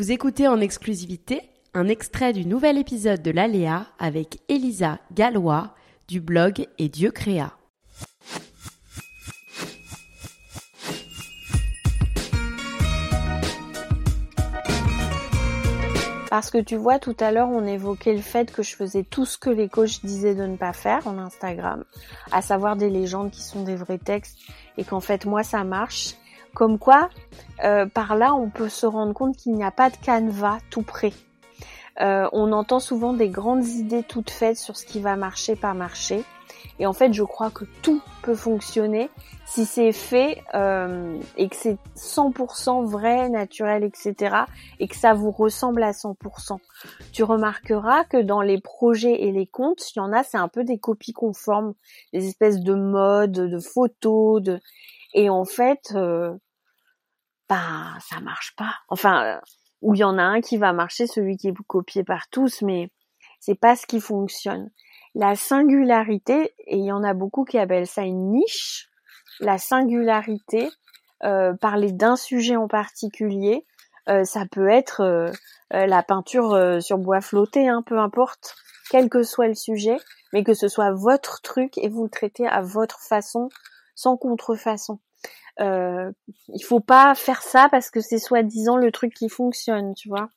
Vous écoutez en exclusivité un extrait du nouvel épisode de l'Aléa avec Elisa Gallois du blog Et Dieu créa. Parce que tu vois, tout à l'heure, on évoquait le fait que je faisais tout ce que les coachs disaient de ne pas faire en Instagram, à savoir des légendes qui sont des vrais textes et qu'en fait, moi, ça marche. Comme quoi, euh, par là, on peut se rendre compte qu'il n'y a pas de canevas tout prêt. Euh, on entend souvent des grandes idées toutes faites sur ce qui va marcher, pas marcher. Et en fait, je crois que tout peut fonctionner si c'est fait euh, et que c'est 100% vrai, naturel, etc. et que ça vous ressemble à 100%. Tu remarqueras que dans les projets et les comptes, il y en a, c'est un peu des copies conformes, des espèces de modes, de photos, de et en fait, euh, bah ça marche pas. Enfin, euh, ou il y en a un qui va marcher, celui qui est copié par tous, mais c'est pas ce qui fonctionne. La singularité, et il y en a beaucoup qui appellent ça une niche, la singularité, euh, parler d'un sujet en particulier, euh, ça peut être euh, la peinture sur bois flotté, hein, peu importe, quel que soit le sujet, mais que ce soit votre truc et vous le traitez à votre façon, sans contrefaçon. Euh, il faut pas faire ça parce que c'est soi-disant le truc qui fonctionne, tu vois.